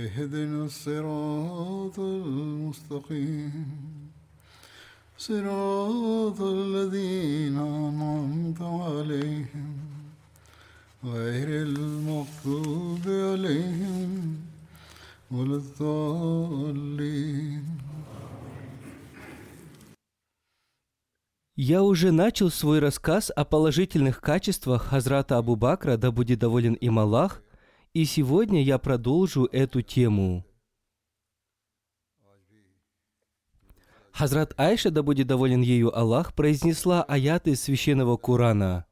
اهدنا الصراط المستقيم صراط الذين أنعمت عليهم غير المغضوب عليهم ولا الضالين Я уже начал свой рассказ о положительных качествах Хазрата Абу Бакра, да будет доволен им Аллах, и сегодня я продолжу эту тему. Хазрат Айша, да будет доволен ею Аллах, произнесла аяты священного Корана.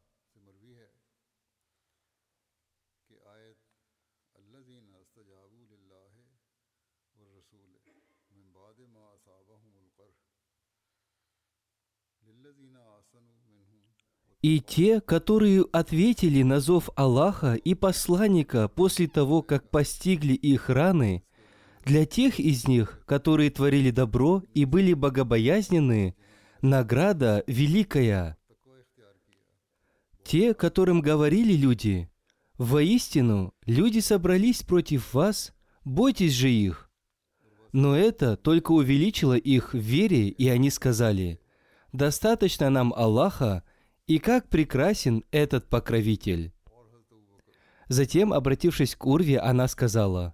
И те, которые ответили на зов Аллаха и посланника после того, как постигли их раны, для тех из них, которые творили добро и были богобоязненны, награда великая. Те, которым говорили люди, «Воистину, люди собрались против вас, бойтесь же их». Но это только увеличило их в вере, и они сказали, «Достаточно нам Аллаха, и как прекрасен этот покровитель!» Затем, обратившись к Урве, она сказала,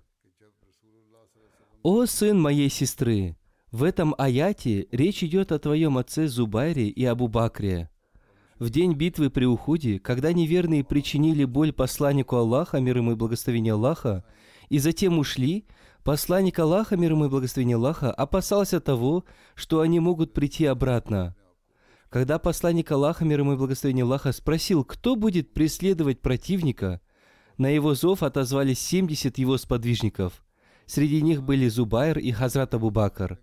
«О сын моей сестры, в этом аяте речь идет о твоем отце Зубайре и Абу Бакре. В день битвы при Ухуде, когда неверные причинили боль посланнику Аллаха, мир ему и благословение Аллаха, и затем ушли, посланник Аллаха, мир ему и благословение Аллаха, опасался того, что они могут прийти обратно – когда посланник Аллаха, мир ему и благословение Аллаха, спросил, кто будет преследовать противника, на его зов отозвались 70 его сподвижников. Среди них были Зубайр и Хазрат Абу Бакр.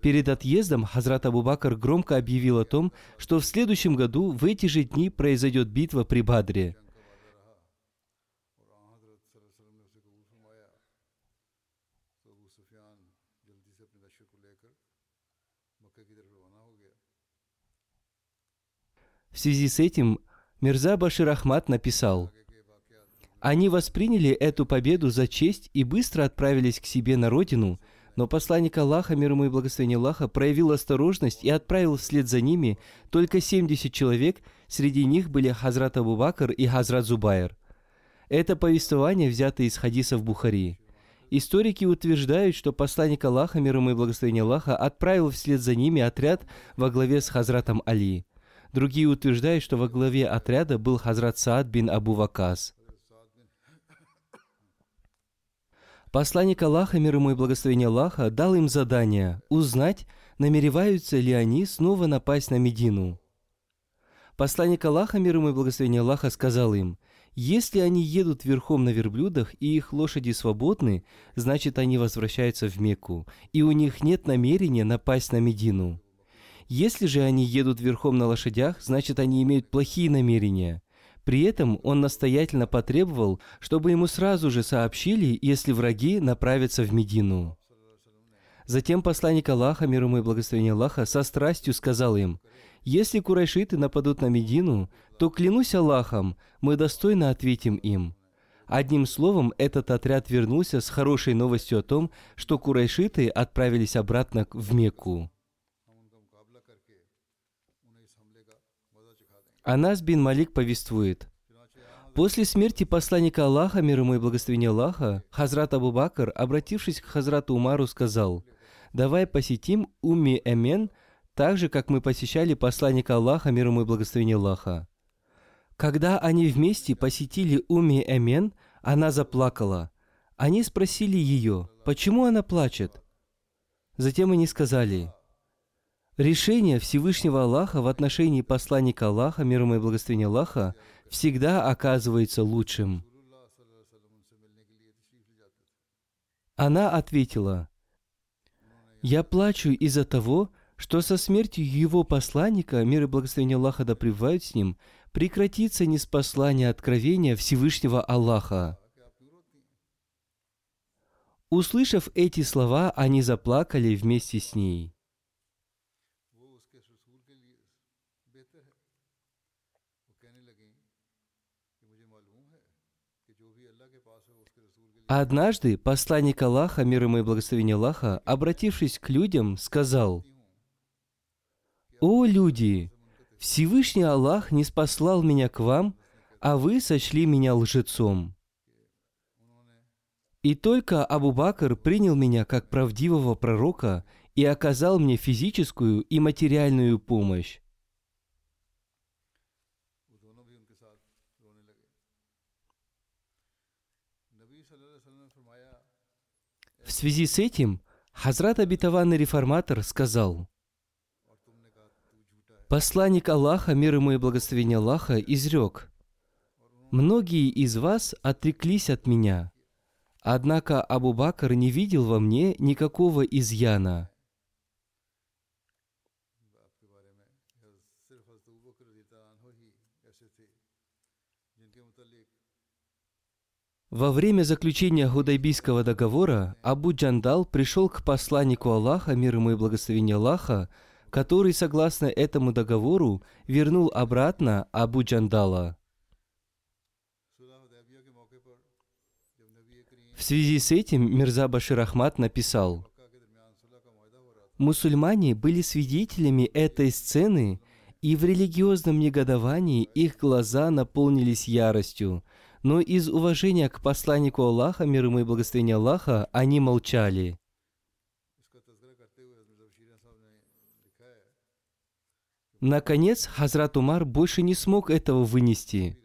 Перед отъездом Хазрат Абу Бакр громко объявил о том, что в следующем году в эти же дни произойдет битва при Бадре. В связи с этим Мирза Башир Ахмад написал, «Они восприняли эту победу за честь и быстро отправились к себе на родину, но посланник Аллаха, мир ему и благословение Аллаха, проявил осторожность и отправил вслед за ними только 70 человек, среди них были Хазрат Абу Бакр и Хазрат Зубайр. Это повествование взято из хадисов Бухари. Историки утверждают, что посланник Аллаха, мир ему и благословение Аллаха, отправил вслед за ними отряд во главе с Хазратом Али – Другие утверждают, что во главе отряда был Хазрат Саад бин Абу Вакас. Посланник Аллаха, мир ему и благословение Аллаха, дал им задание узнать, намереваются ли они снова напасть на Медину. Посланник Аллаха, мир ему и благословение Аллаха, сказал им, если они едут верхом на верблюдах и их лошади свободны, значит они возвращаются в Мекку, и у них нет намерения напасть на Медину. Если же они едут верхом на лошадях, значит они имеют плохие намерения. При этом он настоятельно потребовал, чтобы ему сразу же сообщили, если враги направятся в Медину. Затем посланник Аллаха, мир ему и благословение Аллаха, со страстью сказал им, «Если курайшиты нападут на Медину, то, клянусь Аллахом, мы достойно ответим им». Одним словом, этот отряд вернулся с хорошей новостью о том, что курайшиты отправились обратно в Мекку. Анас бин Малик повествует. После смерти посланника Аллаха, мир ему и благословения Аллаха, Хазрат Абу Бакр, обратившись к Хазрату Умару, сказал, давай посетим Умми Эмен, так же, как мы посещали посланника Аллаха, мир ему и благословение Аллаха. Когда они вместе посетили Уми Эмен, она заплакала. Они спросили ее, почему она плачет. Затем они сказали, решение Всевышнего Аллаха в отношении посланника Аллаха, мир ему и благословение Аллаха, всегда оказывается лучшим. Она ответила, «Я плачу из-за того, что со смертью его посланника, мир и благословение Аллаха да пребывают с ним, прекратится неспослание откровения Всевышнего Аллаха». Услышав эти слова, они заплакали вместе с ней. Однажды посланник Аллаха, мир ему и благословение Аллаха, обратившись к людям, сказал, «О люди! Всевышний Аллах не спаслал меня к вам, а вы сочли меня лжецом. И только Абу Бакр принял меня как правдивого пророка и оказал мне физическую и материальную помощь. В связи с этим Хазрат Обетованный Реформатор сказал, Посланник Аллаха, мир ему и благословение Аллаха, изрек, «Многие из вас отреклись от меня, однако Абу Бакр не видел во мне никакого изъяна». Во время заключения Гудайбийского договора Абу Джандал пришел к посланнику Аллаха, мир ему и благословение Аллаха, который, согласно этому договору, вернул обратно Абу Джандала. В связи с этим Мирза Башир Ахмад написал, «Мусульмане были свидетелями этой сцены, и в религиозном негодовании их глаза наполнились яростью, но из уважения к посланнику Аллаха, мир ему и благословение Аллаха, они молчали. Наконец, Хазрат Умар больше не смог этого вынести.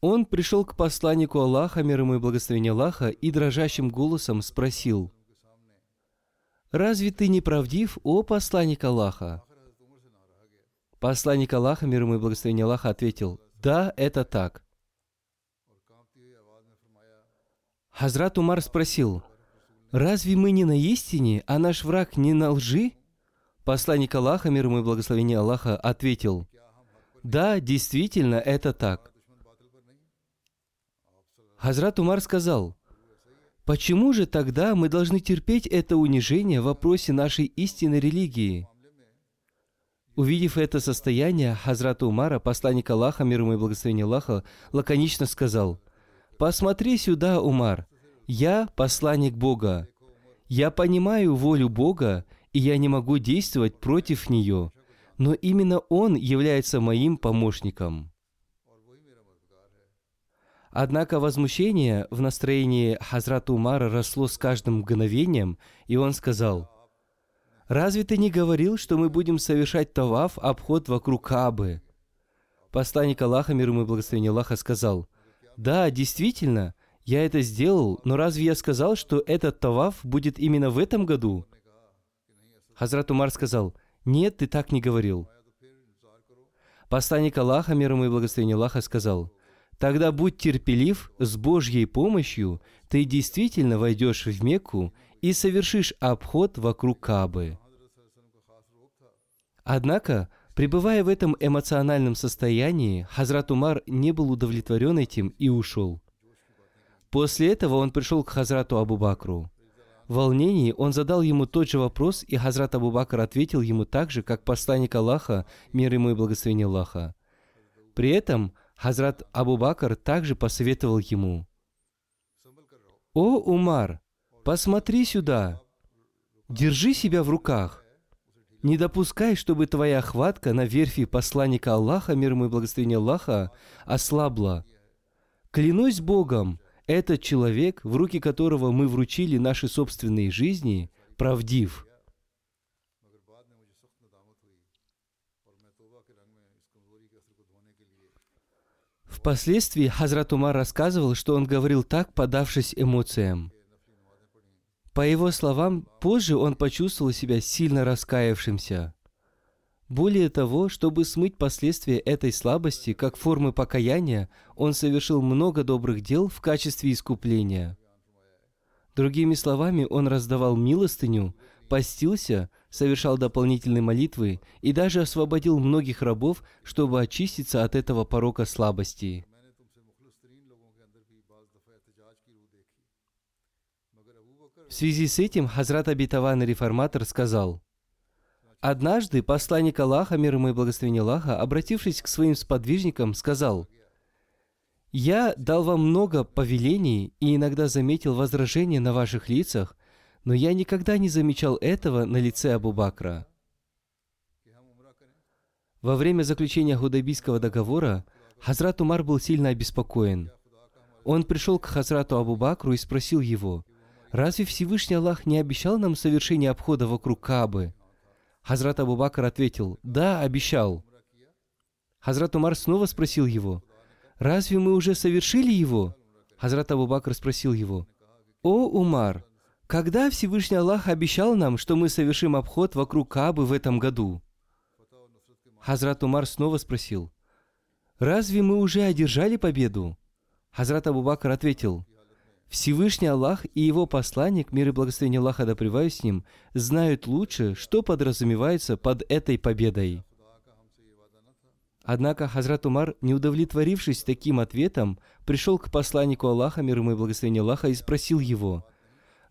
Он пришел к посланнику Аллаха, мир ему и благословение Аллаха, и дрожащим голосом спросил, «Разве ты не правдив, о посланник Аллаха?» Посланник Аллаха, мир ему и благословение Аллаха, ответил, «Да, это так». Хазрат Умар спросил, «Разве мы не на истине, а наш враг не на лжи?» Посланник Аллаха, мир ему и благословение Аллаха, ответил, «Да, действительно, это так». Хазрат Умар сказал, «Почему же тогда мы должны терпеть это унижение в вопросе нашей истинной религии?» Увидев это состояние, Хазрат Умара, посланник Аллаха, мир ему и благословение Аллаха, лаконично сказал, «Посмотри сюда, Умар, я посланник Бога. Я понимаю волю Бога, и я не могу действовать против нее, но именно Он является моим помощником. Однако возмущение в настроении Хазрата Умара росло с каждым мгновением, и он сказал, «Разве ты не говорил, что мы будем совершать таваф, обход вокруг Кабы?» Посланник Аллаха, мир ему и благословение Аллаха, сказал, «Да, действительно, я это сделал, но разве я сказал, что этот таваф будет именно в этом году? Хазрат Умар сказал, нет, ты так не говорил. Посланник Аллаха, мир ему и благословение Аллаха, сказал, тогда будь терпелив, с Божьей помощью ты действительно войдешь в Мекку и совершишь обход вокруг Кабы. Однако, пребывая в этом эмоциональном состоянии, Хазрат Умар не был удовлетворен этим и ушел. После этого он пришел к Хазрату Абу Бакру. В волнении он задал ему тот же вопрос, и Хазрат Абу Бакр ответил ему так же, как посланник Аллаха, мир ему и благословение Аллаха. При этом Хазрат Абу Бакр также посоветовал ему, «О, Умар, посмотри сюда! Держи себя в руках! Не допускай, чтобы твоя хватка на верфи посланника Аллаха, мир ему и благословение Аллаха, ослабла. Клянусь Богом, этот человек, в руки которого мы вручили наши собственные жизни, правдив. Впоследствии Хазрат Умар рассказывал, что он говорил так, подавшись эмоциям. По его словам, позже он почувствовал себя сильно раскаявшимся – более того, чтобы смыть последствия этой слабости как формы покаяния, он совершил много добрых дел в качестве искупления. Другими словами, он раздавал милостыню, постился, совершал дополнительные молитвы и даже освободил многих рабов, чтобы очиститься от этого порока слабости. В связи с этим Хазрат Абитаван Реформатор сказал – Однажды посланник Аллаха, мир ему и благословение Аллаха, обратившись к своим сподвижникам, сказал, «Я дал вам много повелений и иногда заметил возражения на ваших лицах, но я никогда не замечал этого на лице Абу Бакра». Во время заключения Худайбийского договора Хазрат Умар был сильно обеспокоен. Он пришел к Хазрату Абу Бакру и спросил его, «Разве Всевышний Аллах не обещал нам совершение обхода вокруг Кабы?» Хазрат Абу Бакр ответил, «Да, обещал». Хазрат Умар снова спросил его, «Разве мы уже совершили его?» Хазрат Абу Бакр спросил его, «О, Умар, когда Всевышний Аллах обещал нам, что мы совершим обход вокруг Каабы в этом году?» Хазрат Умар снова спросил, «Разве мы уже одержали победу?» Хазрат Абу Бакр ответил, «Всевышний Аллах и его посланник, мир и благословение Аллаха да с ним, знают лучше, что подразумевается под этой победой». Однако Хазрат Умар, не удовлетворившись таким ответом, пришел к посланнику Аллаха, мир ему и благословение Аллаха, и спросил его,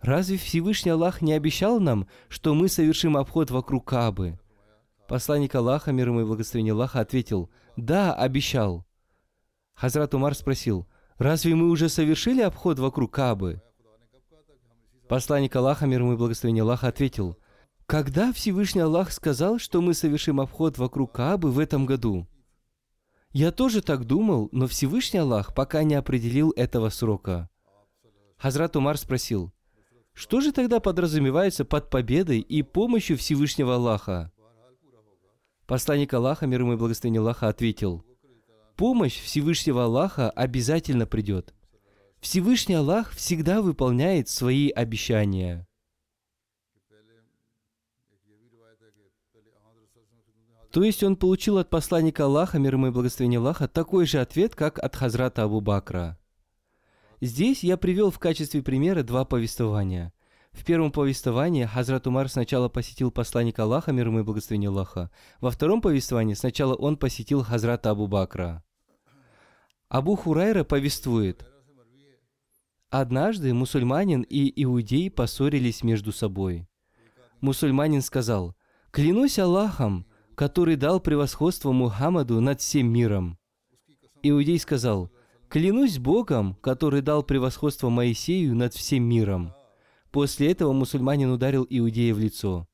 «Разве Всевышний Аллах не обещал нам, что мы совершим обход вокруг Каабы?» Посланник Аллаха, мир ему и благословение Аллаха, ответил, «Да, обещал». Хазрат Умар спросил, «Разве мы уже совершили обход вокруг Каабы?» Посланник Аллаха, мир ему и благословение Аллаха, ответил, «Когда Всевышний Аллах сказал, что мы совершим обход вокруг Каабы в этом году?» Я тоже так думал, но Всевышний Аллах пока не определил этого срока. Хазрат Умар спросил, что же тогда подразумевается под победой и помощью Всевышнего Аллаха? Посланник Аллаха, мир ему и благословение Аллаха, ответил, помощь Всевышнего Аллаха обязательно придет. Всевышний Аллах всегда выполняет свои обещания. То есть он получил от посланника Аллаха, мир ему и благословение Аллаха, такой же ответ, как от Хазрата Абу Бакра. Здесь я привел в качестве примера два повествования. В первом повествовании Хазрат Умар сначала посетил посланника Аллаха, мир ему и благословение Аллаха. Во втором повествовании сначала он посетил Хазрата Абу Бакра. Абу Хурайра повествует, Однажды мусульманин и иудей поссорились между собой. Мусульманин сказал, «Клянусь Аллахом, который дал превосходство Мухаммаду над всем миром». Иудей сказал, «Клянусь Богом, который дал превосходство Моисею над всем миром». После этого мусульманин ударил иудея в лицо.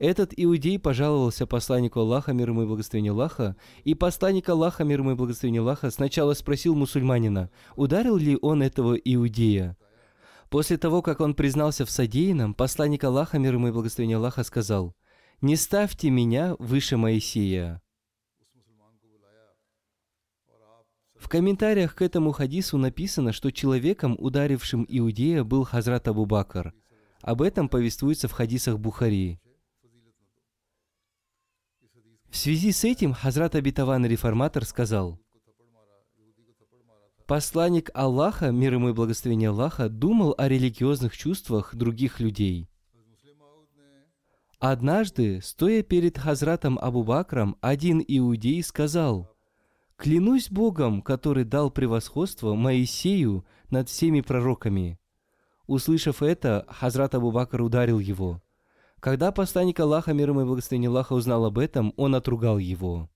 Этот иудей пожаловался посланнику Аллаха, мир ему и благословение Аллаха, и посланник Аллаха, мир ему и благословение Аллаха, сначала спросил мусульманина, ударил ли он этого иудея. После того, как он признался в содеянном, посланник Аллаха, мир ему и благословение Аллаха, сказал, «Не ставьте меня выше Моисея». В комментариях к этому хадису написано, что человеком, ударившим иудея, был Хазрат Абу Бакр. Об этом повествуется в хадисах Бухари. В связи с этим Хазрат Абитаван Реформатор сказал, Посланник Аллаха, мир ему и благословение Аллаха, думал о религиозных чувствах других людей. Однажды, стоя перед Хазратом Абу Бакром, один иудей сказал, «Клянусь Богом, который дал превосходство Моисею над всеми пророками». Услышав это, Хазрат Абу Бакр ударил его. Когда посланник Аллаха, мир ему и благословение Аллаха, узнал об этом, он отругал его.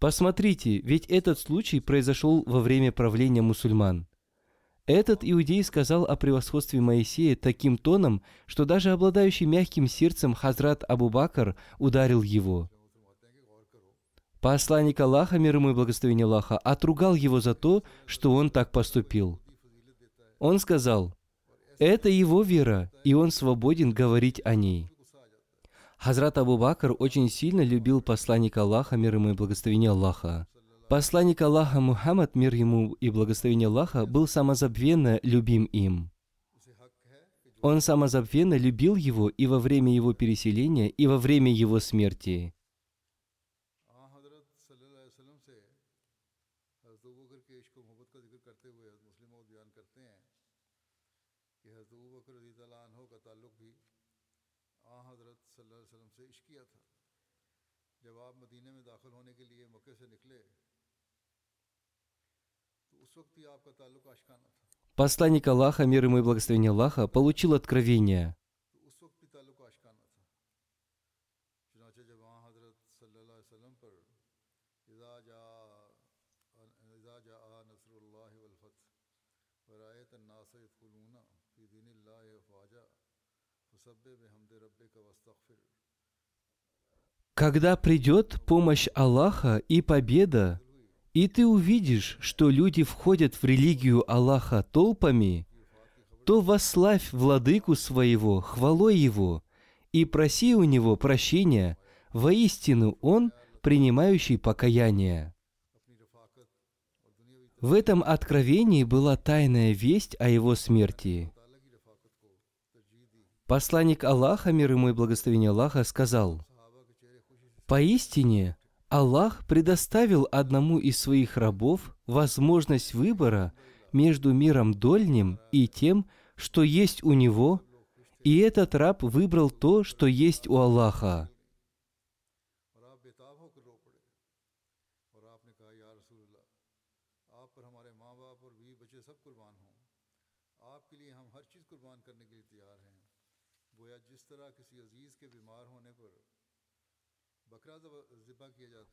Посмотрите, ведь этот случай произошел во время правления мусульман. Этот иудей сказал о превосходстве Моисея таким тоном, что даже обладающий мягким сердцем Хазрат Абу Бакр ударил его. Посланник Аллаха, мир ему и благословение Аллаха, отругал его за то, что он так поступил. Он сказал, Это его вера, и он свободен говорить о ней. Хазрат Абу Бакр очень сильно любил посланника Аллаха, мир ему и благословение Аллаха. Посланник Аллаха Мухаммад, мир ему и благословение Аллаха, был самозабвенно любим им. Он самозабвенно любил его и во время его переселения, и во время его смерти. Посланник Аллаха, мир ему и благословение Аллаха, получил откровение. Когда придет помощь Аллаха и победа, и ты увидишь, что люди входят в религию Аллаха толпами, то восславь владыку своего, хвалой его, и проси у него прощения, воистину он принимающий покаяние. В этом откровении была тайная весть о его смерти. Посланник Аллаха, мир ему и благословение Аллаха, сказал, «Поистине, Аллах предоставил одному из своих рабов возможность выбора между миром дольним и тем, что есть у него, и этот раб выбрал то, что есть у Аллаха.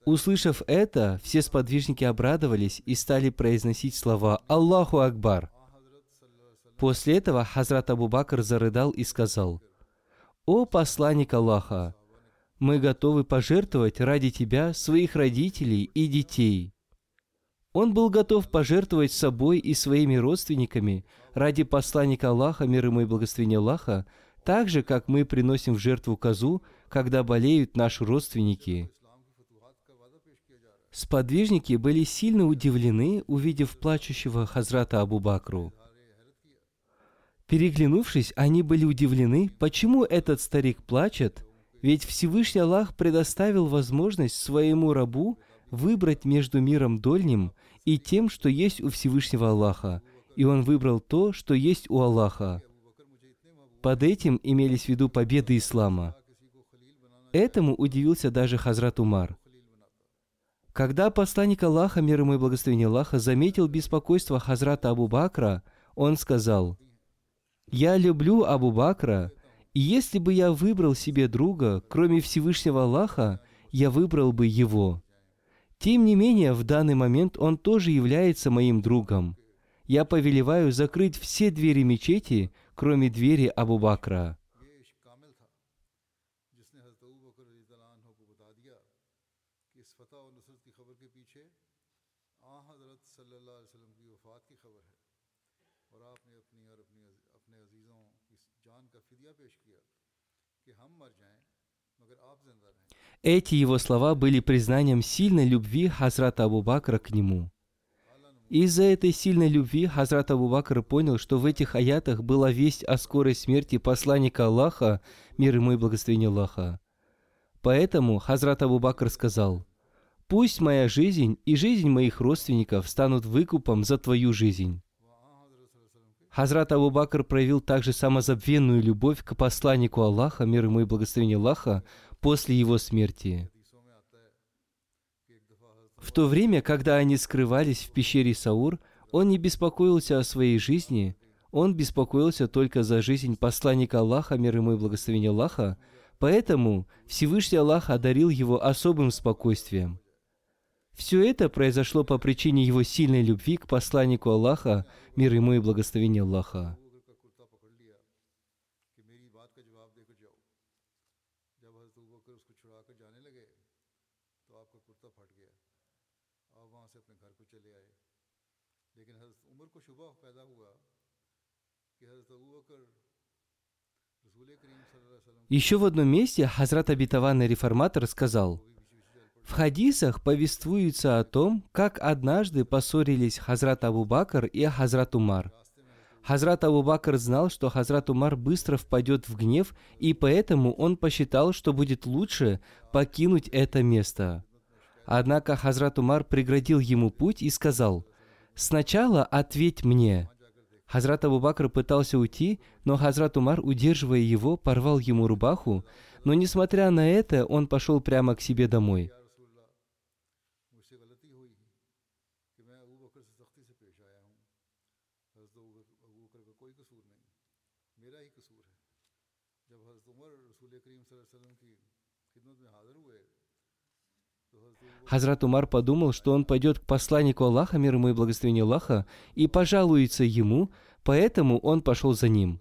Услышав это, все сподвижники обрадовались и стали произносить слова «Аллаху Акбар». После этого Хазрат Абу Бакр зарыдал и сказал, «О посланник Аллаха, мы готовы пожертвовать ради тебя своих родителей и детей». Он был готов пожертвовать собой и своими родственниками ради посланника Аллаха, мир ему и благословения Аллаха, так же, как мы приносим в жертву козу, когда болеют наши родственники – Сподвижники были сильно удивлены, увидев плачущего Хазрата Абу Бакру. Переглянувшись, они были удивлены, почему этот старик плачет, ведь Всевышний Аллах предоставил возможность своему рабу выбрать между миром дольним и тем, что есть у Всевышнего Аллаха, и он выбрал то, что есть у Аллаха. Под этим имелись в виду победы ислама. Этому удивился даже Хазрат Умар. Когда посланник Аллаха, мир ему и благословение Аллаха, заметил беспокойство Хазрата Абу Бакра, он сказал, «Я люблю Абу Бакра, и если бы я выбрал себе друга, кроме Всевышнего Аллаха, я выбрал бы его. Тем не менее, в данный момент он тоже является моим другом. Я повелеваю закрыть все двери мечети, кроме двери Абу Бакра». Эти его слова были признанием сильной любви Хазрата Абу Бакра к нему. Из-за этой сильной любви Хазрат Абу Бакр понял, что в этих аятах была весть о скорой смерти посланника Аллаха, мир ему и благословение Аллаха. Поэтому Хазрат Абу Бакр сказал, «Пусть моя жизнь и жизнь моих родственников станут выкупом за твою жизнь». Хазрат Абу Бакр проявил также самозабвенную любовь к посланнику Аллаха, мир ему и благословение Аллаха, после его смерти. В то время, когда они скрывались в пещере Саур, он не беспокоился о своей жизни, он беспокоился только за жизнь посланника Аллаха, мир ему и благословение Аллаха, поэтому Всевышний Аллах одарил его особым спокойствием. Все это произошло по причине его сильной любви к посланнику Аллаха, мир ему и благословение Аллаха. Еще в одном месте Хазрат Абитаванный реформатор сказал, в хадисах повествуется о том, как однажды поссорились Хазрат Абу Бакр и Хазрат Умар. Хазрат Абу Бакр знал, что Хазрат Умар быстро впадет в гнев, и поэтому он посчитал, что будет лучше покинуть это место. Однако Хазрат Умар преградил ему путь и сказал, «Сначала ответь мне». Хазрат Абу Бакр пытался уйти, но Хазрат Умар, удерживая его, порвал ему рубаху, но несмотря на это, он пошел прямо к себе домой. Хазрат Умар подумал, что он пойдет к посланнику Аллаха, мир ему и благословение Аллаха, и пожалуется ему, поэтому он пошел за ним.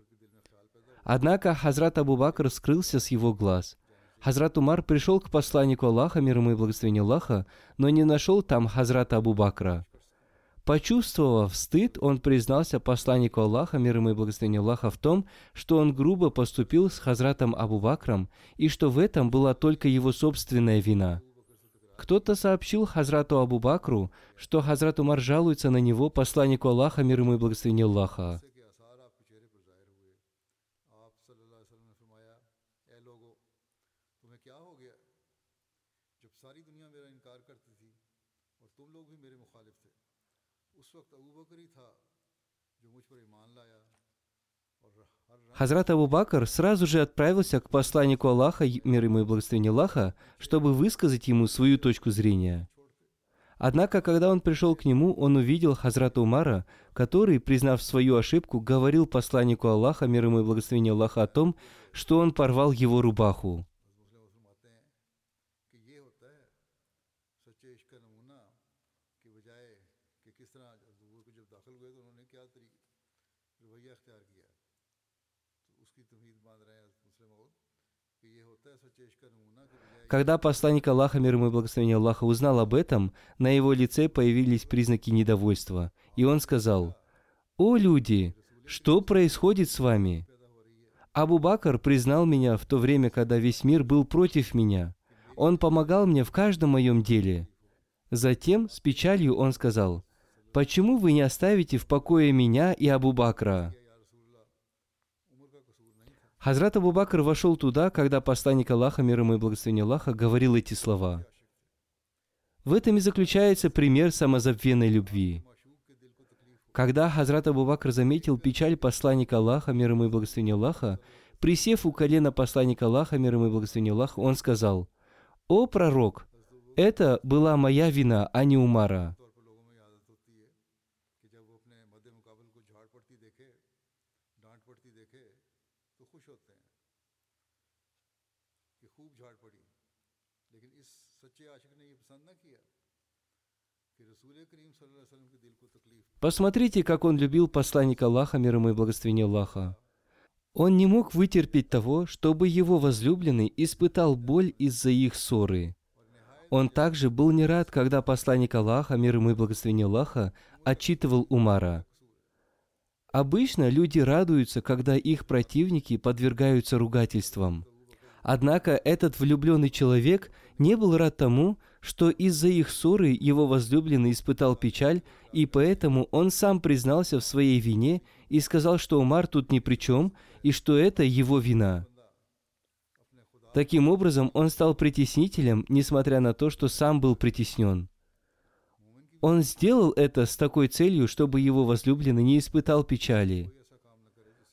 Однако Хазрат Абу Бакр скрылся с его глаз. Хазрат Умар пришел к посланнику Аллаха, мир ему и благословение Аллаха, но не нашел там Хазрата Абу Бакра. Почувствовав стыд, он признался посланнику Аллаха, мир ему и благословение Аллаха, в том, что он грубо поступил с Хазратом Абу Бакром, и что в этом была только его собственная вина. Кто-то сообщил Хазрату Абу Бакру, что Хазрат Умар жалуется на него посланнику Аллаха, мир ему и благословение Аллаха. Хазрат Абу Бакр сразу же отправился к посланнику Аллаха, мир ему и благословение Аллаха, чтобы высказать ему свою точку зрения. Однако, когда он пришел к нему, он увидел Хазрата Умара, который, признав свою ошибку, говорил посланнику Аллаха, мир ему и благословение Аллаха, о том, что он порвал его рубаху. Когда посланник Аллаха, мир ему и благословение Аллаха, узнал об этом, на его лице появились признаки недовольства. И он сказал, «О люди, что происходит с вами? Абу Бакр признал меня в то время, когда весь мир был против меня. Он помогал мне в каждом моем деле». Затем, с печалью, он сказал, «Почему вы не оставите в покое меня и Абу Бакра?» Хазрат Абу Бакр вошел туда, когда посланник Аллаха, мир ему и благословение Аллаха, говорил эти слова. В этом и заключается пример самозабвенной любви. Когда Хазрат Абу Бакр заметил печаль посланника Аллаха, мир ему и благословение Аллаха, присев у колена посланника Аллаха, мир ему и благословение Аллаха, он сказал, «О пророк, это была моя вина, а не Умара». Посмотрите, как он любил посланника Аллаха, мир ему и благословение Аллаха. Он не мог вытерпеть того, чтобы его возлюбленный испытал боль из-за их ссоры. Он также был не рад, когда посланник Аллаха, мир ему и благословение Аллаха, отчитывал Умара. Обычно люди радуются, когда их противники подвергаются ругательствам. Однако этот влюбленный человек не был рад тому, что из-за их ссоры его возлюбленный испытал печаль, и поэтому он сам признался в своей вине и сказал, что Умар тут ни при чем, и что это его вина. Таким образом, он стал притеснителем, несмотря на то, что сам был притеснен. Он сделал это с такой целью, чтобы его возлюбленный не испытал печали.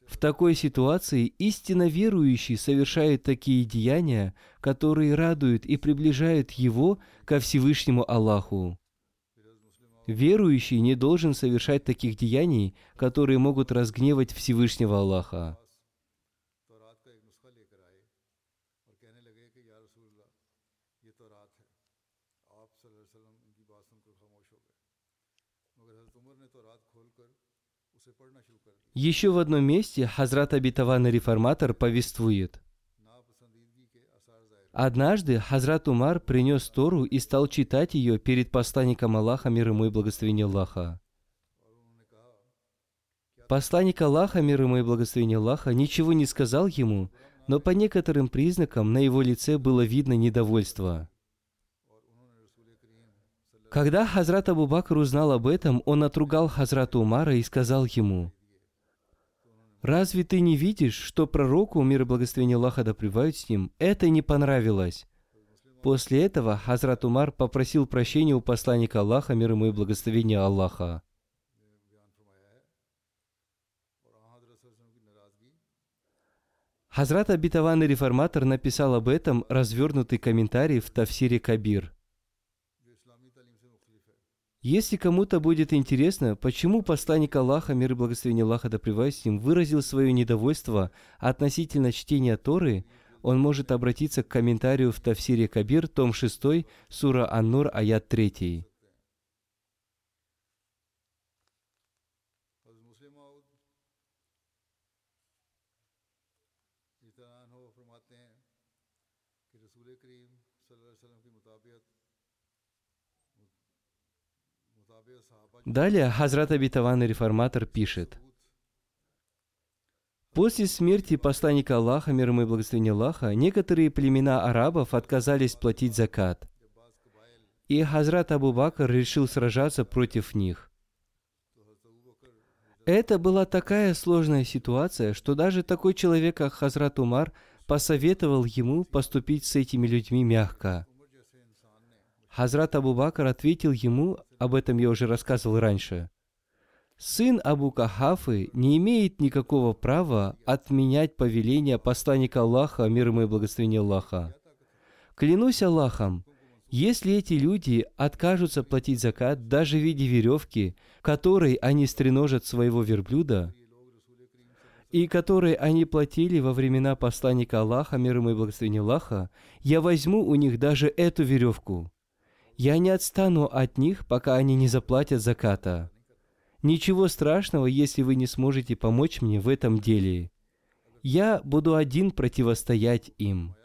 В такой ситуации истинно верующий совершает такие деяния, которые радуют и приближают его ко Всевышнему Аллаху. Верующий не должен совершать таких деяний, которые могут разгневать Всевышнего Аллаха. Еще в одном месте Хазрат Абитаван Реформатор повествует – Однажды Хазрат Умар принес Тору и стал читать ее перед посланником Аллаха, мир ему и благословение Аллаха. Посланник Аллаха, мир ему и благословение Аллаха, ничего не сказал ему, но по некоторым признакам на его лице было видно недовольство. Когда Хазрат Абу Бакр узнал об этом, он отругал Хазрата Умара и сказал ему, «Разве ты не видишь, что пророку, мир и благословение Аллаха да с ним, это не понравилось?» После этого Хазрат Умар попросил прощения у посланника Аллаха, мир ему и благословение Аллаха. Хазрат Абитаванный Реформатор написал об этом развернутый комментарий в Тавсире Кабир. Если кому-то будет интересно, почему посланник Аллаха, мир и благословение Аллаха да с ним, выразил свое недовольство относительно чтения Торы, он может обратиться к комментарию в Тавсире Кабир, том 6, сура Ан-Нур, аят 3. Далее Хазрат Абитаван Реформатор пишет, После смерти посланника Аллаха, мир ему и благословения Аллаха, некоторые племена арабов отказались платить закат. И Хазрат Абу Бакр решил сражаться против них. Это была такая сложная ситуация, что даже такой человек, как Хазрат Умар, посоветовал ему поступить с этими людьми мягко. Хазрат Абу Бакр ответил ему, об этом я уже рассказывал раньше, «Сын Абу Кахафы не имеет никакого права отменять повеление посланника Аллаха, мир ему и благословение Аллаха. Клянусь Аллахом, если эти люди откажутся платить закат даже в виде веревки, которой они стреножат своего верблюда, и которой они платили во времена посланника Аллаха, мир ему и благословение Аллаха, я возьму у них даже эту веревку. Я не отстану от них, пока они не заплатят заката. Ничего страшного, если вы не сможете помочь мне в этом деле. Я буду один противостоять им.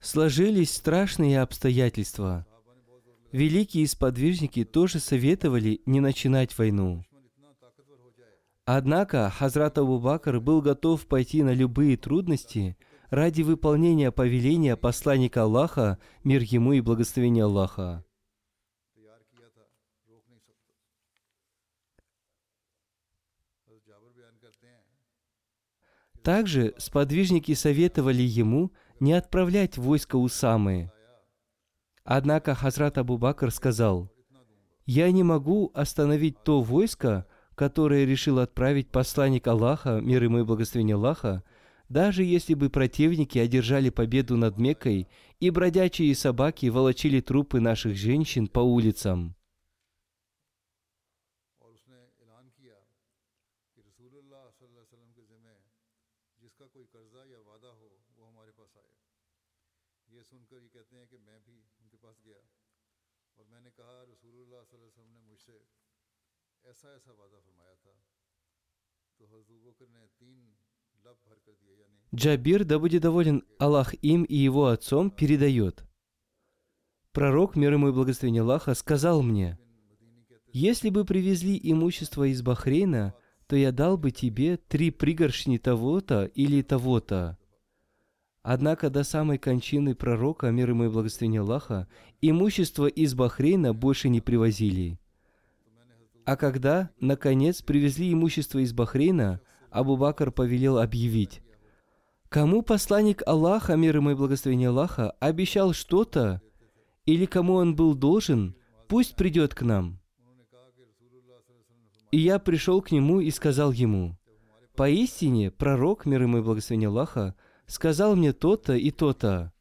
Сложились страшные обстоятельства. Великие сподвижники тоже советовали не начинать войну. Однако Хазрат Абу Бакр был готов пойти на любые трудности ради выполнения повеления посланника Аллаха, мир ему и благословения Аллаха. Также сподвижники советовали ему не отправлять войско Усамы. Однако Хазрат Абу Бакр сказал, «Я не могу остановить то войско, которое решил отправить посланник Аллаха, мир ему и благословение Аллаха, даже если бы противники одержали победу над Меккой и бродячие собаки волочили трупы наших женщин по улицам». Джабир, да будет доволен Аллах им и его отцом, передает. Пророк, мир ему и благословение Аллаха, сказал мне, «Если бы привезли имущество из Бахрейна, то я дал бы тебе три пригоршни того-то или того-то». Однако до самой кончины пророка, мир ему и благословение Аллаха, имущество из Бахрейна больше не привозили. А когда, наконец, привезли имущество из Бахрейна, Абу Бакр повелел объявить, Кому посланник Аллаха, мир ему и благословение Аллаха, обещал что-то, или кому он был должен, пусть придет к нам. И я пришел к нему и сказал ему, «Поистине, пророк, мир ему и благословение Аллаха, сказал мне то-то и то-то».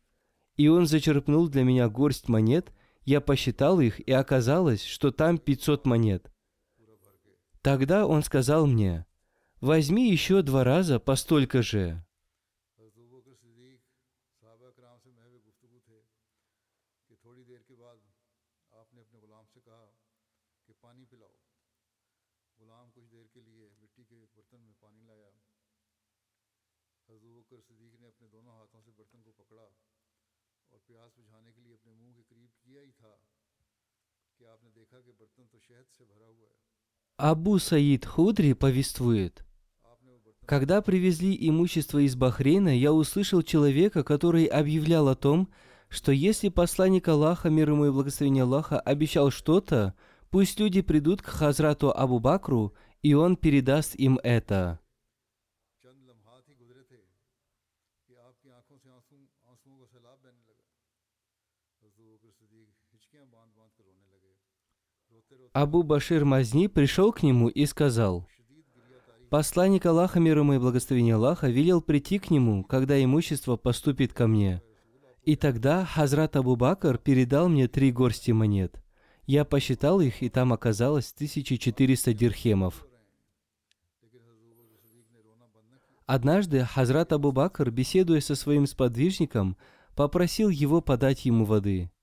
И он зачерпнул для меня горсть монет, я посчитал их, и оказалось, что там 500 монет. Тогда он сказал мне, возьми еще два раза по столько же. Абу Саид Худри повествует, «Когда привезли имущество из Бахрейна, я услышал человека, который объявлял о том, что если посланник Аллаха, мир ему и благословение Аллаха, обещал что-то, пусть люди придут к Хазрату Абу Бакру, и он передаст им это». Абу Башир Мазни пришел к нему и сказал, «Посланник Аллаха, мир ему и благословение Аллаха, велел прийти к нему, когда имущество поступит ко мне. И тогда Хазрат Абу Бакр передал мне три горсти монет. Я посчитал их, и там оказалось 1400 дирхемов». Однажды Хазрат Абу Бакр, беседуя со своим сподвижником, попросил его подать ему воды –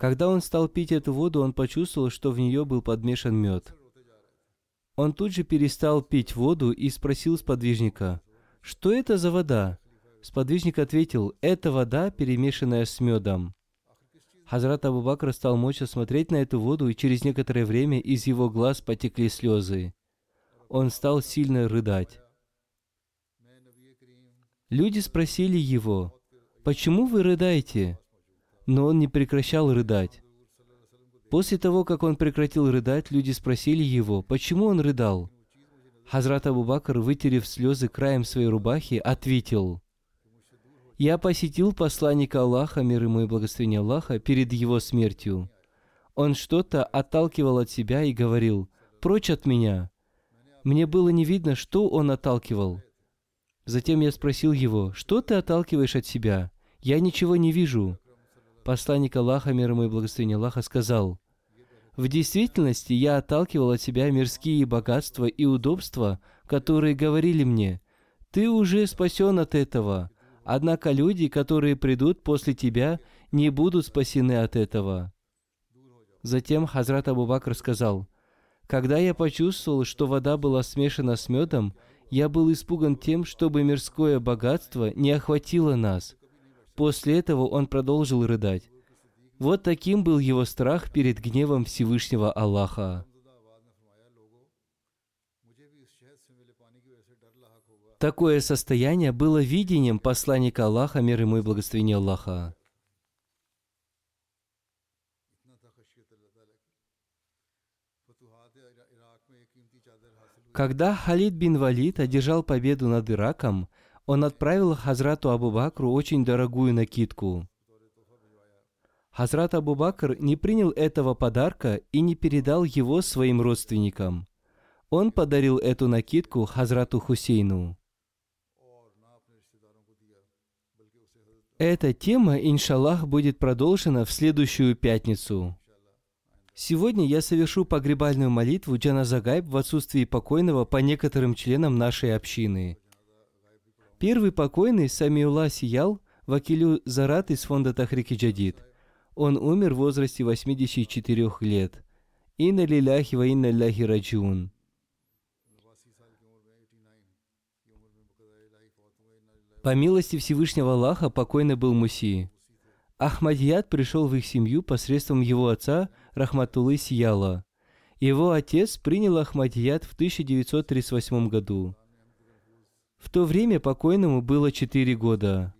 когда он стал пить эту воду, он почувствовал, что в нее был подмешан мед. Он тут же перестал пить воду и спросил сподвижника, «Что это за вода?» Сподвижник ответил, «Это вода, перемешанная с медом». Хазрат Абу Бакр стал мочь смотреть на эту воду, и через некоторое время из его глаз потекли слезы. Он стал сильно рыдать. Люди спросили его, «Почему вы рыдаете?» Но он не прекращал рыдать. После того, как он прекратил рыдать, люди спросили его, почему он рыдал. Хазрат Абу Бакр, вытерев слезы краем своей рубахи, ответил, «Я посетил посланника Аллаха, мир ему и благословение Аллаха, перед его смертью. Он что-то отталкивал от себя и говорил, «Прочь от меня». Мне было не видно, что он отталкивал. Затем я спросил его, «Что ты отталкиваешь от себя? Я ничего не вижу». Посланник Аллаха, мир ему и благословение Аллаха, сказал, «В действительности я отталкивал от себя мирские богатства и удобства, которые говорили мне, «Ты уже спасен от этого». Однако люди, которые придут после тебя, не будут спасены от этого. Затем Хазрат Абу Бакр сказал, «Когда я почувствовал, что вода была смешана с медом, я был испуган тем, чтобы мирское богатство не охватило нас. После этого он продолжил рыдать. Вот таким был его страх перед гневом Всевышнего Аллаха. Такое состояние было видением посланника Аллаха, мир ему и благословение Аллаха. Когда Халид бин Валид одержал победу над Ираком, он отправил Хазрату Абу Бакру очень дорогую накидку. Хазрат Абу Бакр не принял этого подарка и не передал его своим родственникам. Он подарил эту накидку Хазрату Хусейну. Эта тема, иншаллах, будет продолжена в следующую пятницу. Сегодня я совершу погребальную молитву Джаназагайб в отсутствии покойного по некоторым членам нашей общины. Первый покойный Самиула Сиял, вакилю Зарат из фонда Тахрики Джадид. Он умер в возрасте 84 лет. Инна лиляхи ва инна ляхи раджиун. По милости Всевышнего Аллаха покойный был муси. Ахмадьяд пришел в их семью посредством его отца Рахматулы Сияла. Его отец принял Ахмадьяд в 1938 году. В то время покойному было четыре года.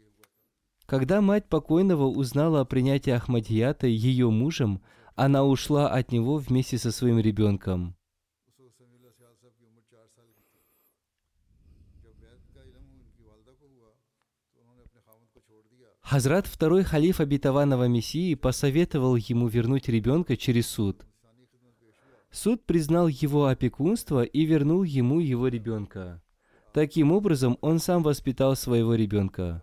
Когда мать покойного узнала о принятии Ахмадията ее мужем, она ушла от него вместе со своим ребенком. Хазрат второй халиф обетованного Мессии посоветовал ему вернуть ребенка через суд. Суд признал его опекунство и вернул ему его ребенка. Таким образом, он сам воспитал своего ребенка.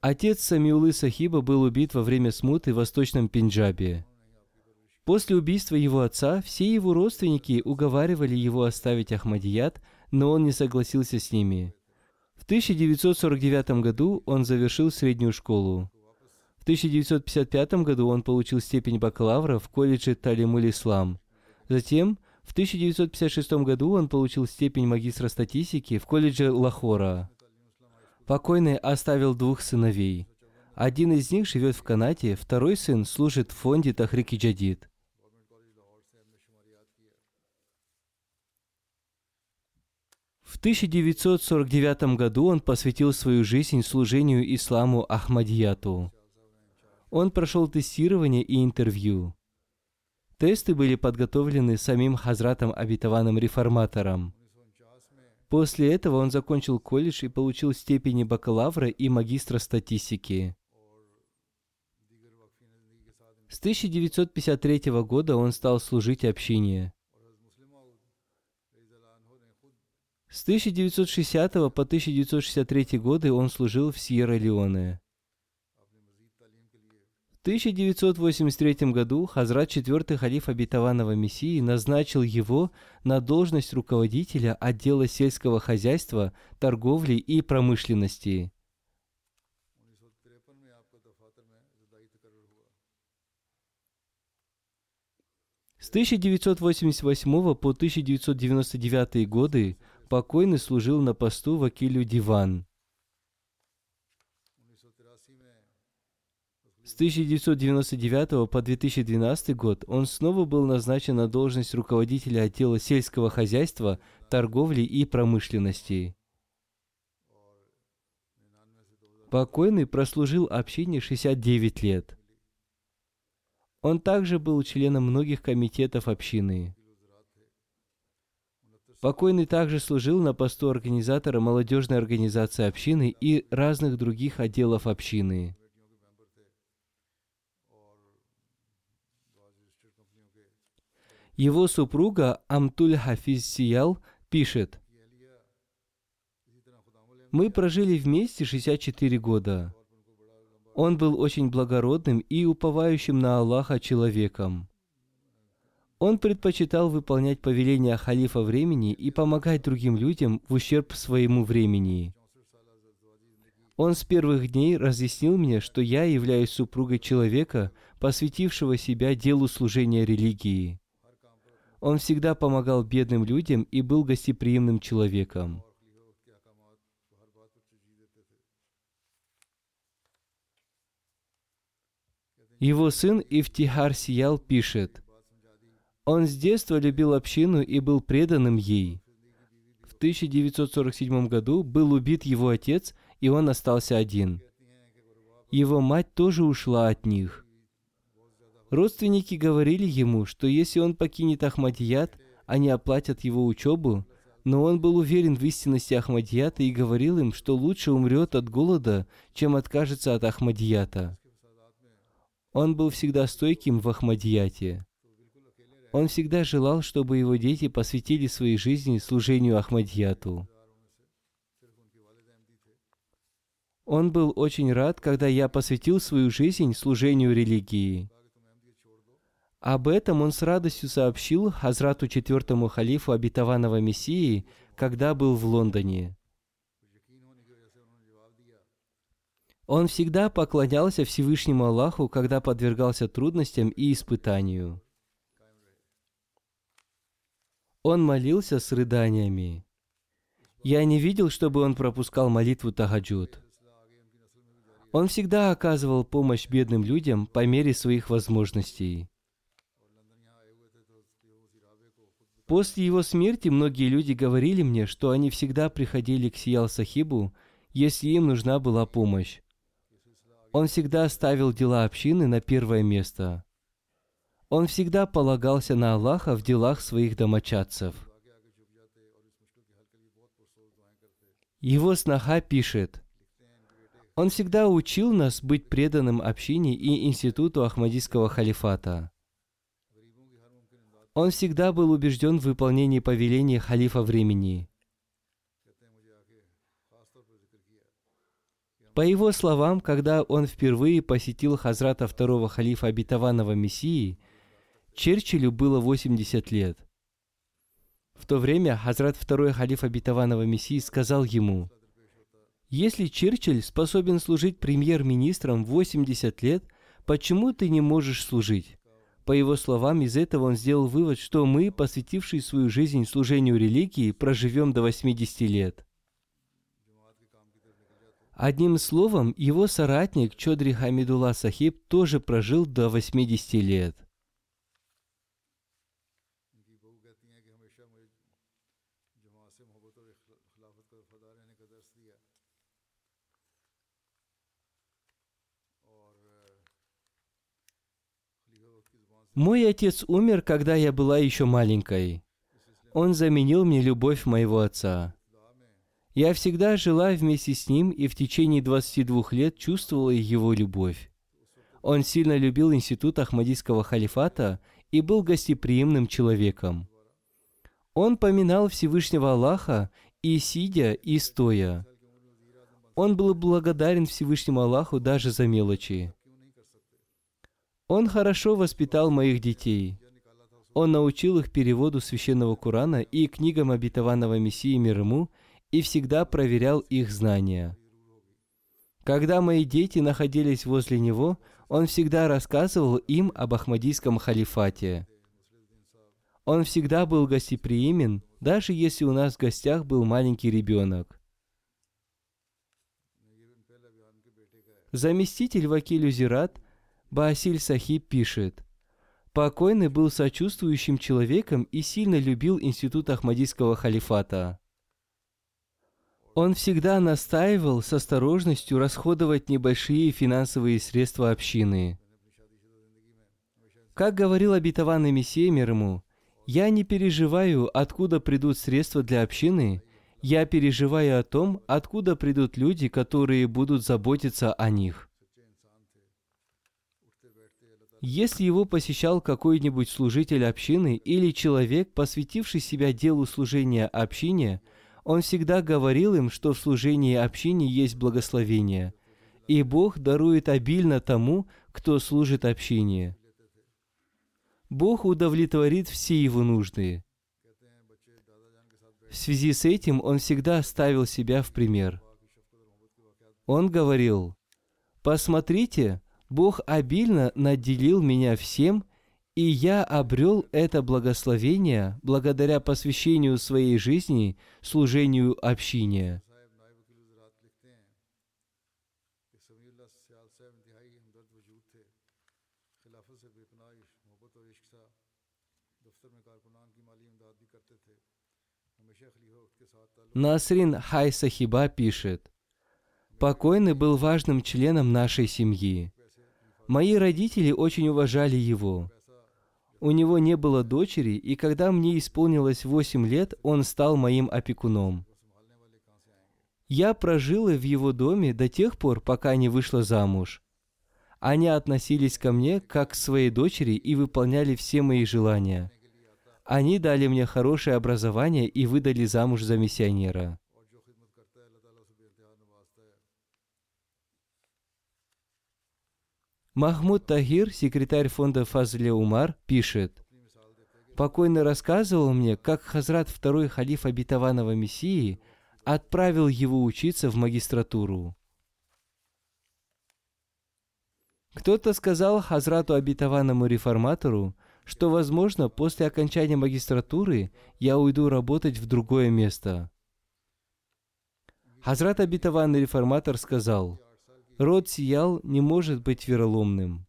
Отец Самиулы Сахиба был убит во время смуты в Восточном Пенджабе. После убийства его отца все его родственники уговаривали его оставить Ахмадият, но он не согласился с ними. В 1949 году он завершил среднюю школу. В 1955 году он получил степень бакалавра в колледже Талимуль Ислам. Затем в 1956 году он получил степень магистра статистики в колледже Лахора. Покойный оставил двух сыновей. Один из них живет в Канаде, второй сын служит в фонде Тахрики Джадид. В 1949 году он посвятил свою жизнь служению исламу Ахмадияту. Он прошел тестирование и интервью. Тесты были подготовлены самим Хазратом Абитаваном Реформатором. После этого он закончил колледж и получил степени бакалавра и магистра статистики. С 1953 года он стал служить общине. С 1960 по 1963 годы он служил в Сьерра-Леоне. В 1983 году Хазрат IV халиф обетованного Мессии назначил его на должность руководителя отдела сельского хозяйства, торговли и промышленности. С 1988 по 1999 годы покойный служил на посту Вакилю Диван – С 1999 по 2012 год он снова был назначен на должность руководителя отдела сельского хозяйства, торговли и промышленности. Покойный прослужил общине 69 лет. Он также был членом многих комитетов общины. Покойный также служил на посту организатора молодежной организации общины и разных других отделов общины. Его супруга Амтуль Хафиз Сиял пишет, «Мы прожили вместе 64 года. Он был очень благородным и уповающим на Аллаха человеком. Он предпочитал выполнять повеления халифа времени и помогать другим людям в ущерб своему времени. Он с первых дней разъяснил мне, что я являюсь супругой человека, посвятившего себя делу служения религии. Он всегда помогал бедным людям и был гостеприимным человеком. Его сын Ифтихар Сиял пишет, «Он с детства любил общину и был преданным ей. В 1947 году был убит его отец, и он остался один. Его мать тоже ушла от них. Родственники говорили ему, что если он покинет Ахмадият, они оплатят его учебу, но он был уверен в истинности Ахмадията и говорил им, что лучше умрет от голода, чем откажется от Ахмадията. Он был всегда стойким в Ахмадияте. Он всегда желал, чтобы его дети посвятили своей жизни служению Ахмадияту. Он был очень рад, когда я посвятил свою жизнь служению религии. Об этом он с радостью сообщил Хазрату четвертому халифу обетованного Мессии, когда был в Лондоне. Он всегда поклонялся Всевышнему Аллаху, когда подвергался трудностям и испытанию. Он молился с рыданиями. Я не видел, чтобы он пропускал молитву Тагаджуд. Он всегда оказывал помощь бедным людям по мере своих возможностей. После его смерти многие люди говорили мне, что они всегда приходили к Сиял Сахибу, если им нужна была помощь. Он всегда ставил дела общины на первое место. Он всегда полагался на Аллаха в делах своих домочадцев. Его сноха пишет, «Он всегда учил нас быть преданным общине и институту Ахмадийского халифата. Он всегда был убежден в выполнении повеления халифа времени. По его словам, когда он впервые посетил Хазрата второго халифа обетованного Мессии, Черчиллю было 80 лет. В то время Хазрат второй халиф обетованного Мессии сказал ему, «Если Черчилль способен служить премьер-министром 80 лет, почему ты не можешь служить?» По его словам, из этого он сделал вывод, что мы, посвятившие свою жизнь служению религии, проживем до 80 лет. Одним словом, его соратник Чодри Хамидулла Сахиб тоже прожил до 80 лет. Мой отец умер, когда я была еще маленькой. Он заменил мне любовь моего отца. Я всегда жила вместе с ним и в течение 22 лет чувствовала его любовь. Он сильно любил институт Ахмадийского халифата и был гостеприимным человеком. Он поминал Всевышнего Аллаха и сидя, и стоя. Он был благодарен Всевышнему Аллаху даже за мелочи. Он хорошо воспитал моих детей. Он научил их переводу священного Корана и книгам обетованного Мессии мир ему и всегда проверял их знания. Когда мои дети находились возле него, он всегда рассказывал им об Ахмадийском халифате. Он всегда был гостеприимен, даже если у нас в гостях был маленький ребенок. Заместитель Вакилю Зират Баасиль Сахиб пишет, «Покойный был сочувствующим человеком и сильно любил институт Ахмадийского халифата. Он всегда настаивал с осторожностью расходовать небольшие финансовые средства общины. Как говорил обетованный Мессия мир ему, «Я не переживаю, откуда придут средства для общины, я переживаю о том, откуда придут люди, которые будут заботиться о них». Если его посещал какой-нибудь служитель общины или человек, посвятивший себя делу служения общине, он всегда говорил им, что в служении общине есть благословение, и Бог дарует обильно тому, кто служит общине. Бог удовлетворит все его нужды. В связи с этим он всегда ставил себя в пример. Он говорил, «Посмотрите, Бог обильно наделил меня всем, и я обрел это благословение благодаря посвящению своей жизни служению общине. Насрин Хай Сахиба пишет, «Покойный был важным членом нашей семьи. Мои родители очень уважали его. У него не было дочери, и когда мне исполнилось 8 лет, он стал моим опекуном. Я прожила в его доме до тех пор, пока не вышла замуж. Они относились ко мне как к своей дочери и выполняли все мои желания. Они дали мне хорошее образование и выдали замуж за миссионера. Махмуд Тахир, секретарь фонда Фазля Умар, пишет, «Покойно рассказывал мне, как Хазрат второй халиф обетованного Мессии отправил его учиться в магистратуру. Кто-то сказал Хазрату обетованному реформатору, что, возможно, после окончания магистратуры я уйду работать в другое место. Хазрат обетованный реформатор сказал, Род сиял не может быть вероломным.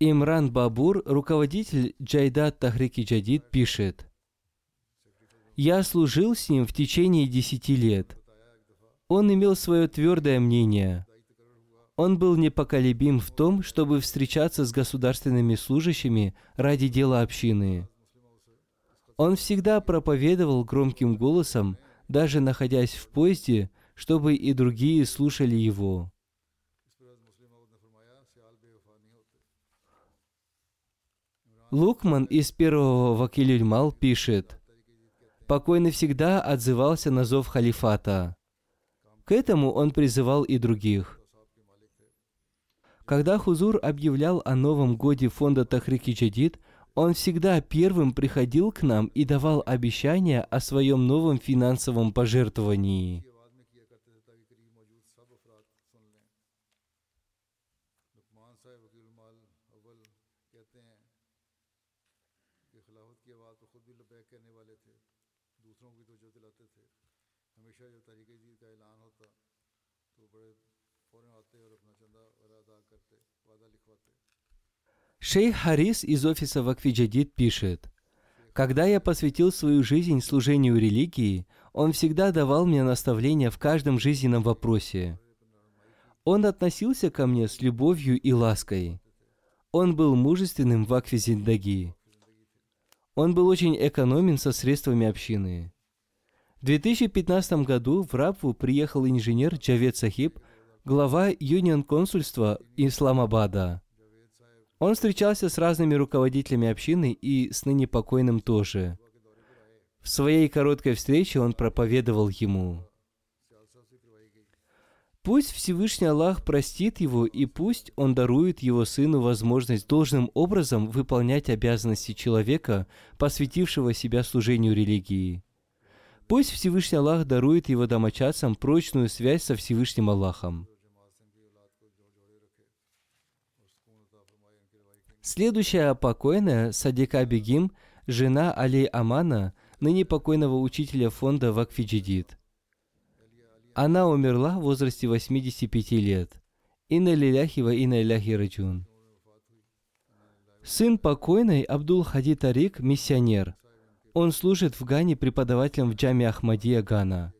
Имран Бабур, руководитель Джайдат Тахрики Джадид, пишет, «Я служил с ним в течение десяти лет. Он имел свое твердое мнение – он был непоколебим в том, чтобы встречаться с государственными служащими ради дела общины. Он всегда проповедовал громким голосом, даже находясь в поезде, чтобы и другие слушали его. Лукман из первого Вакилюльмал пишет, «Покойный всегда отзывался на зов халифата. К этому он призывал и других. Когда Хузур объявлял о новом годе фонда Тахрики Джадид, он всегда первым приходил к нам и давал обещания о своем новом финансовом пожертвовании. Шейх Харис из офиса Вакфиджадид пишет, «Когда я посвятил свою жизнь служению религии, он всегда давал мне наставления в каждом жизненном вопросе. Он относился ко мне с любовью и лаской. Он был мужественным в Аквизиндаги. Он был очень экономен со средствами общины. В 2015 году в Рабву приехал инженер Джавед Сахиб, глава юнион консульства Исламабада. Он встречался с разными руководителями общины и с ныне покойным тоже. В своей короткой встрече он проповедовал ему. Пусть Всевышний Аллах простит его, и пусть он дарует его сыну возможность должным образом выполнять обязанности человека, посвятившего себя служению религии. Пусть Всевышний Аллах дарует его домочадцам прочную связь со Всевышним Аллахом. Следующая покойная, Садика Бегим, жена Али Амана, ныне покойного учителя фонда Вакфиджидид. Она умерла в возрасте 85 лет. Инна лиляхи ва инна иляхи раджун. Сын покойной Абдул Хади Тарик – миссионер. Он служит в Гане преподавателем в джаме Ахмадия Гана.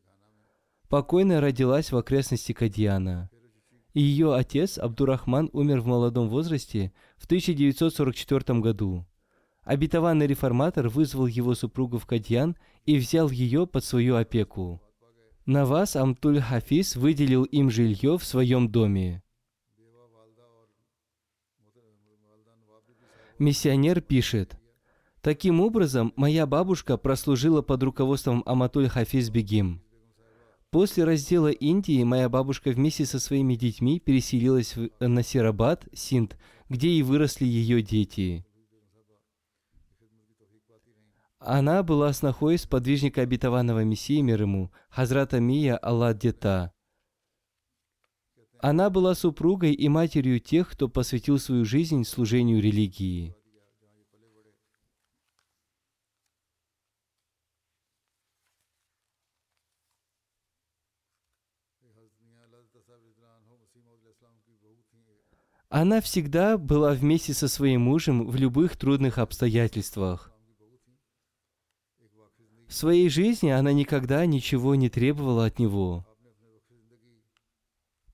Покойная родилась в окрестности Кадьяна. Ее отец Абдурахман умер в молодом возрасте в 1944 году. Обетованный реформатор вызвал его супругу в Кадьян и взял ее под свою опеку. Наваз Амтуль Хафиз выделил им жилье в своем доме. Миссионер пишет, Таким образом, моя бабушка прослужила под руководством Аматуль Хафиз Бегим. После раздела Индии моя бабушка вместе со своими детьми переселилась в Насирабад, Синд, где и выросли ее дети. Она была снохой сподвижника обетованного Мессии мир ему, Хазрата Мия Аллах Дета. Она была супругой и матерью тех, кто посвятил свою жизнь служению религии. Она всегда была вместе со своим мужем в любых трудных обстоятельствах. В своей жизни она никогда ничего не требовала от него.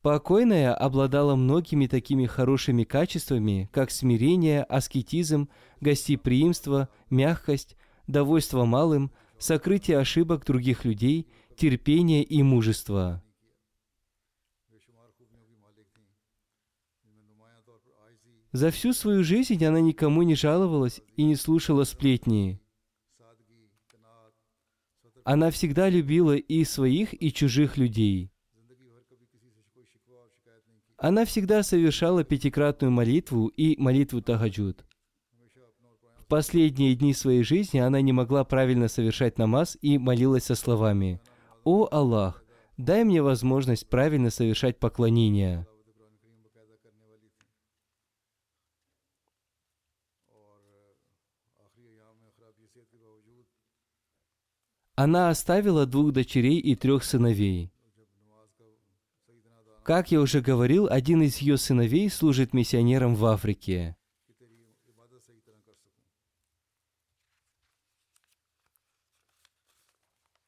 Покойная обладала многими такими хорошими качествами, как смирение, аскетизм, гостеприимство, мягкость, довольство малым, сокрытие ошибок других людей, терпение и мужество. За всю свою жизнь она никому не жаловалась и не слушала сплетни. Она всегда любила и своих, и чужих людей. Она всегда совершала пятикратную молитву и молитву Тагаджуд. В последние дни своей жизни она не могла правильно совершать намаз и молилась со словами «О Аллах, дай мне возможность правильно совершать поклонение». Она оставила двух дочерей и трех сыновей. Как я уже говорил, один из ее сыновей служит миссионером в Африке.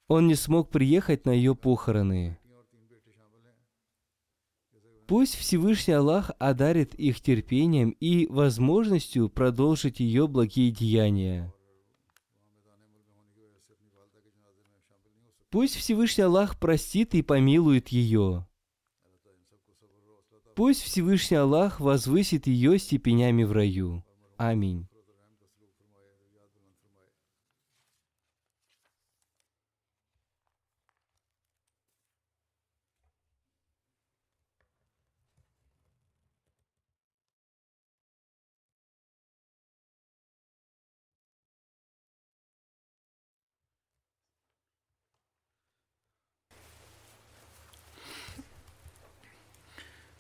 Он не смог приехать на ее похороны. Пусть Всевышний Аллах одарит их терпением и возможностью продолжить ее благие деяния. Пусть Всевышний Аллах простит и помилует ее. Пусть Всевышний Аллах возвысит ее степенями в раю. Аминь.